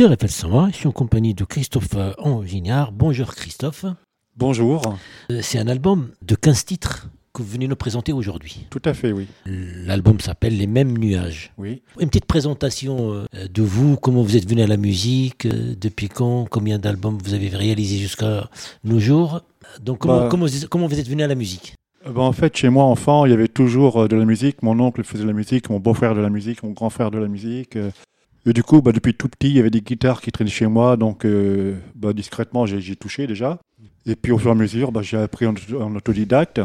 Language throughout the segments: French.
de Réfel 101. Je suis en compagnie de Christophe Angignard. Bonjour Christophe. Bonjour. Euh, c'est un album de 15 titres que vous venez nous présenter aujourd'hui. Tout à fait, oui. L'album s'appelle Les mêmes nuages. Oui. Une petite présentation euh, de vous, comment vous êtes venu à la musique, euh, depuis quand, combien d'albums vous avez réalisé jusqu'à nos jours. Donc comment, bah- comment, comment vous êtes venu à la musique? Bah, en fait, chez moi, enfant, il y avait toujours de la musique. Mon oncle faisait de la musique, mon beau-frère de la musique, mon grand-frère de la musique. Et du coup, bah, depuis tout petit, il y avait des guitares qui traînaient chez moi, donc euh, bah, discrètement, j'ai touché déjà. Et puis au fur et à mesure, bah, j'ai appris en, autodidacte.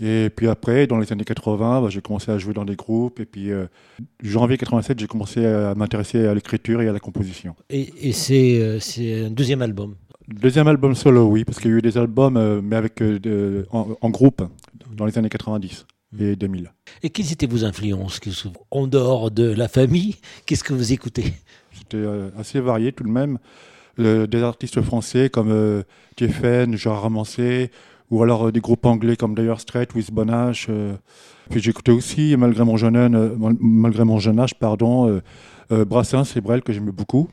Et puis après, dans les années 80, j'ai commencé à jouer dans des groupes. Et puis, euh, janvier 87, j'ai commencé à m'intéresser à l'écriture et à la composition. Et, euh, c'est un deuxième album? Deuxième album solo, oui, parce qu'il y a eu des albums, mais avec en, groupe, dans les années 90 et 2000. Et quelles étaient vos influences En dehors de la famille, qu'est-ce que vous écoutez? C'était euh, assez varié tout de même. Euh, des artistes français comme euh, Jeffen, Gérard Ramancé, ou alors euh, des groupes anglais comme Dire Straits, With Bonash. Puis j'écoutais aussi, malgré mon jeune, malgré mon jeune âge, pardon, Brassens et Brel que j'aimais beaucoup.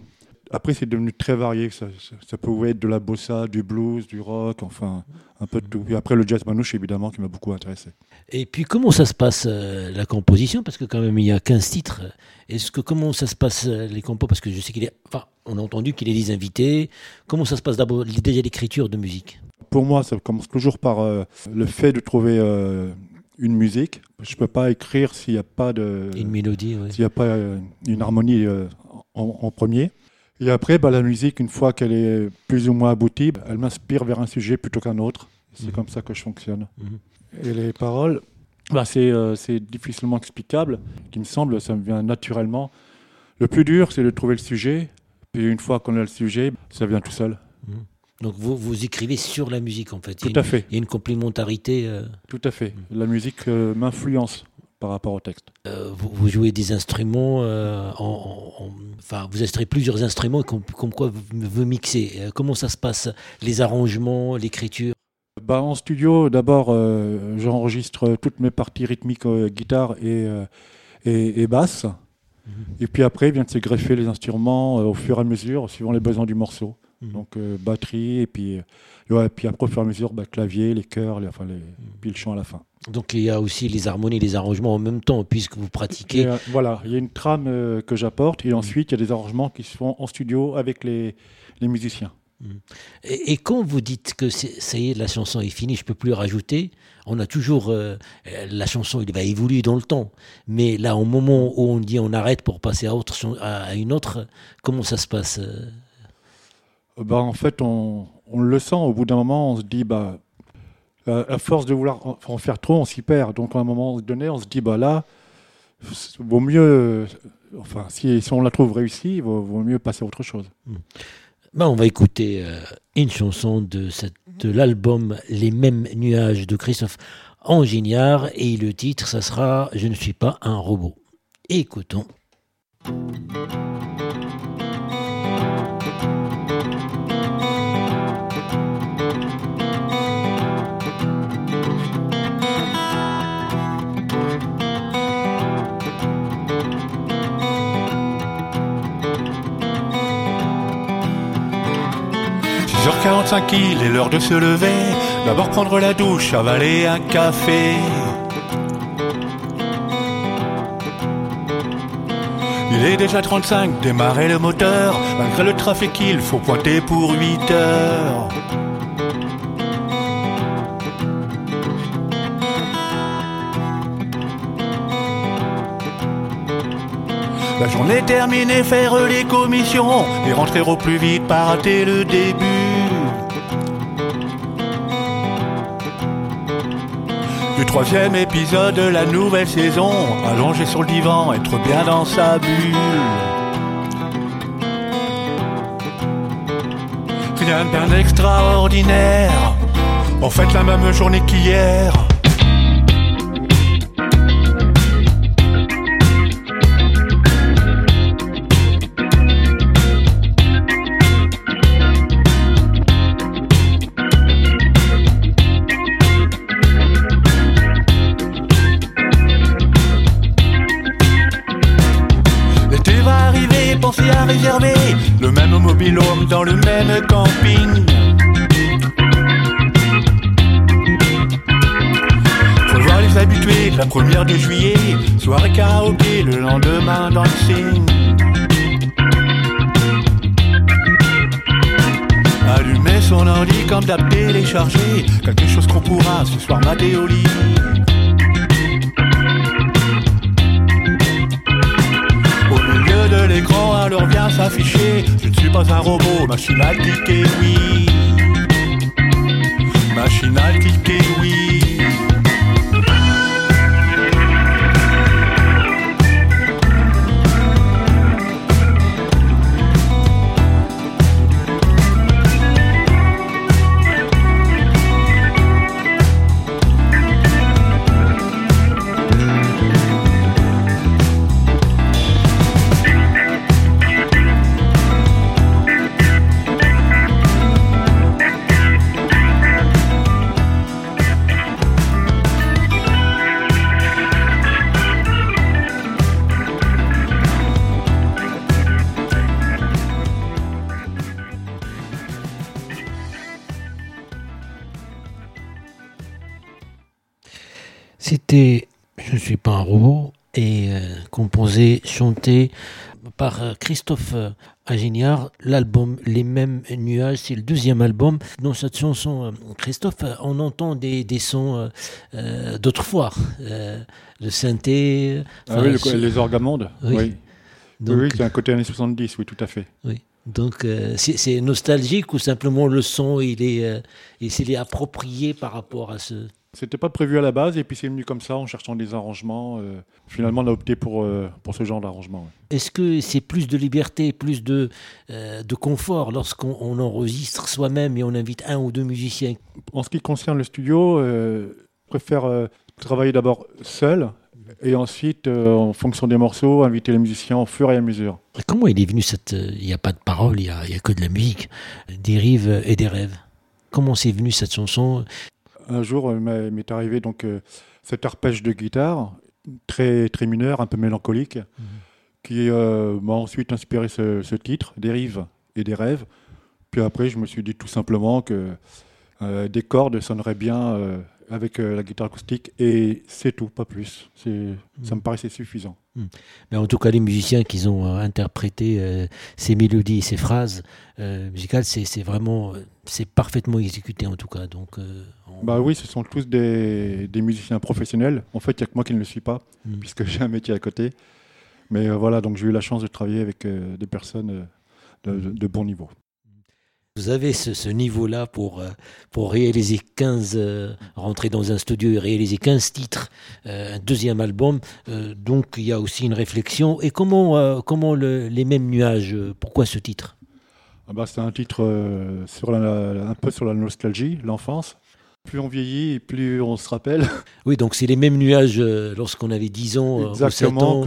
Après, c'est devenu très varié. Ça, ça, pouvait être de la bossa, du blues, du rock, enfin, un peu de tout. Et après, le jazz manouche, évidemment, qui m'a beaucoup intéressé. Et puis, comment ça se passe, euh, la composition? Parce que quand même, il y a 15 titres. Est-ce que, comment ça se passe, euh, les compos? Parce que je sais qu'il est... Enfin, on a entendu qu'il est des invités. Comment ça se passe d'abord, déjà l'écriture de musique? Pour moi, ça commence toujours par euh, le fait de trouver une musique. Je ne peux pas écrire s'il n'y a pas de... Une mélodie, oui. S'il n'y a pas une harmonie en premier. Et après, bah, la musique, une fois qu'elle est plus ou moins aboutie, elle m'inspire vers un sujet plutôt qu'un autre. C'est mhm. comme ça que je fonctionne. Mhm. Et les paroles, bah, euh, c'est difficilement explicable. Qui me semble, ça me vient naturellement. Le plus dur, c'est de trouver le sujet. Puis une fois qu'on a le sujet, ça vient tout seul. Mhm. Donc vous, vous écrivez sur la musique en fait. Tout à fait. Il y a une complémentarité. Euh, tout à fait. La musique euh, m'influence par rapport au texte. Euh, vous, jouez des instruments, euh, enfin vous extraitez plusieurs instruments comme, quoi vous, vous mixez. Euh, comment ça se passe Les arrangements, l'écriture? Bah, En studio, d'abord j'enregistre toutes mes parties rythmiques, guitare et, et, basse. Mhm. Et puis après vient de se greffer les instruments au fur et à mesure, suivant les besoins du morceau. Mhm. Donc batterie et puis, ouais, puis après au fur et à mesure bah, clavier, les chœurs, les, enfin, les, mhm. puis le chant à la fin. Donc il y a aussi les harmonies, les arrangements en même temps, puisque vous pratiquez. voilà, il y a une trame euh, que j'apporte, et ensuite il y a des arrangements qui se font en studio avec les, les musiciens. Et, quand vous dites que ça y est, la chanson est finie, je ne peux plus rajouter, on a toujours. Euh, la chanson, il va évoluer dans le temps. Mais là, au moment où on dit on arrête pour passer à, autre, à une autre, comment ça se passe bah, En fait, on, on, le sent. Au bout d'un moment, on se dit bah, euh, à force de vouloir en faire trop, on s'y perd. Donc à un moment donné, on se dit, bah là, vaut mieux, enfin, si, si on la trouve réussie, il vaut, mieux passer à autre chose. Hmm. Bah, on va écouter euh, une chanson de, cette, de l'album Les mêmes nuages de Christophe Angignard et le titre, ça sera Je ne suis pas un robot. Écoutons. 45 il est l'heure de se lever. D'abord prendre la douche, avaler un café. Il est déjà 35, démarrer le moteur. Malgré le trafic, il faut pointer pour 8 heures. La journée terminée, faire les commissions et rentrer au plus vite, pas rater le début. Troisième épisode de la nouvelle saison, allongé sur le divan, être bien dans sa bulle. Rien bien extraordinaire, en fait la même journée qu'hier. Dans le même camping. Faut voir les habitués, la première de juillet, soirée karaoké, le lendemain dans le signe. Allumer son ordi comme d'hab télécharger quelque chose qu'on pourra ce soir mater au lit. Alors vient s'afficher. Je ne suis pas un robot, machine à cliquer, oui. Machine à cliquer, oui. C'était Je ne suis pas un robot et euh, composé, chanté par euh, Christophe euh, Agignard. L'album Les mêmes nuages, c'est le deuxième album. Dans cette chanson, Christophe, on entend des, des sons euh, d'autrefois, euh, de synthé. Ah oui, le- les orgamondes. Oui. Oui, donc, oui, c'est un côté années 70, oui, tout à fait. oui. Donc, euh, c'est nostalgique ou simplement le son, il est, euh, il est approprié par rapport à ce. C'était pas prévu à la base, et puis c'est venu comme ça en cherchant des arrangements. euh, finalement, on a opté pour, euh, pour ce genre d'arrangement. ouais. Est-ce que c'est plus de liberté, plus de, euh, de confort lorsqu'on on enregistre soi-même et on invite un ou deux musiciens? En ce qui concerne le studio, je préfère travailler d'abord seul, et ensuite, en fonction des morceaux, inviter les musiciens au fur et à mesure. Comment il est venu cette... Il n'y a pas de parole, il n'y a, a que de la musique, des rives et des rêves? Comment c'est venu cette chanson? Un jour, m'est arrivé donc euh, cet arpège de guitare, très, très mineur, un peu mélancolique, qui euh, m'a ensuite inspiré ce, ce titre, Des rives et des rêves. Puis après, je me suis dit tout simplement que euh, des cordes sonneraient bien euh, avec la guitare acoustique, et c'est tout, pas plus. C'est- Ça me paraissait suffisant. Mais en tout cas, les musiciens qui ont euh, interprété euh, ces mélodies et ces phrases euh, musicales, c'est vraiment... C'est parfaitement exécuté en tout cas. Donc, euh, on- Bah oui, ce sont tous des, des musiciens professionnels. En fait, il n'y a que moi qui ne le suis pas, Mm. puisque j'ai un métier à côté. Mais voilà, donc j'ai eu la chance de travailler avec des personnes de, de- de bon niveau. Vous avez ce, ce niveau-là pour, euh, pour réaliser 15, euh, rentrer dans un studio et réaliser 15 titres, euh, un deuxième album. Euh, donc il y a aussi une réflexion. Et comment, comment le- les mêmes nuages, pourquoi ce titre? Ah bah, c'est un titre sur la- un peu sur la nostalgie, l'enfance. Plus on vieillit, plus on se rappelle Oui, donc c'est les mêmes nuages lorsqu'on avait 10 ans ou 7 exactement ans.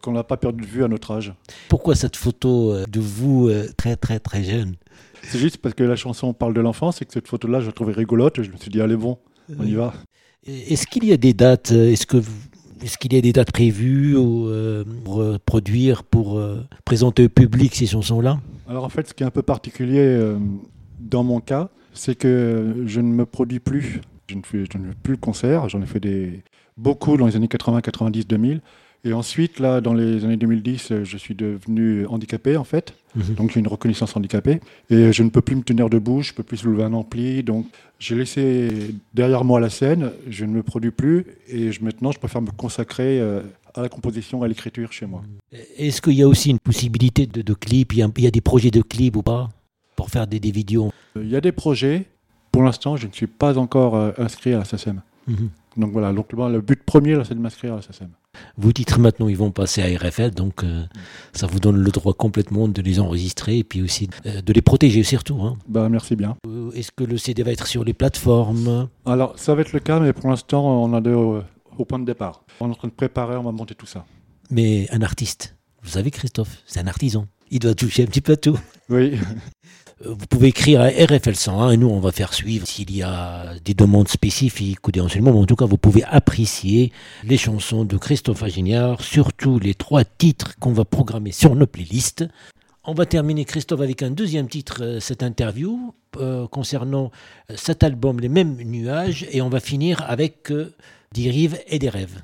qu'on n'a pas perdu de vue à notre âge. Pourquoi cette photo de vous très très très jeune? C'est juste parce que la chanson parle de l'enfance et que cette photo-là, je la trouvais rigolote. Je me suis dit, allez, bon, on y va. Est-ce qu'il y a des dates euh, Est-ce que vous- est-ce qu'il y a des dates prévues ou, euh, pour euh, produire, pour euh, présenter au public ces chansons-là? Alors en fait, ce qui est un peu particulier dans mon cas, c'est que je ne me produis plus. Je ne fais, je ne fais plus de concerts. J'en ai fait des, beaucoup dans les années 80, 90, 2000. Et ensuite, là, dans les années 2010, euh, je suis devenu handicapé, en fait. Mhm. Donc, j'ai une reconnaissance handicapée. Et je ne peux plus me tenir debout, je ne peux plus soulever un ampli. Donc, j'ai laissé derrière moi la scène, je ne me produis plus. Et je, maintenant, je préfère me consacrer euh, à la composition, à l'écriture chez moi. Est-ce qu'il y a aussi une possibilité de, de clip il y, a, il y a des projets de clips ou pas? Pour faire des, des vidéos? Euh, Il y a des projets. Pour l'instant, je ne suis pas encore euh, inscrit à la SACEM. Mhm. Donc voilà, donc le le but premier, là, c'est de m'inscrire à la SACEM. Vos titres maintenant, ils vont passer à RFL, donc euh, ça vous donne le droit complètement de les enregistrer et puis aussi euh, de les protéger surtout. hein. Bah, merci bien. Euh, Est-ce que le CD va être sur les plateformes? Alors, ça va être le cas, mais pour l'instant, on en est au, au point de départ. On est en train de préparer, on va monter tout ça. Mais un artiste, vous savez Christophe, c'est un artisan. Il doit toucher un petit peu à tout. Oui. Euh, Vous pouvez écrire à RFL 101 et nous, on va faire suivre s'il y a des demandes spécifiques ou des renseignements. Mais en tout cas, vous pouvez apprécier les chansons de Christophe Agignard, surtout les trois titres qu'on va programmer sur nos playlists. On va terminer, Christophe, avec un deuxième titre, euh, cette interview, euh, concernant cet album Les Mêmes Nuages. Et on va finir avec Des rives et des rêves.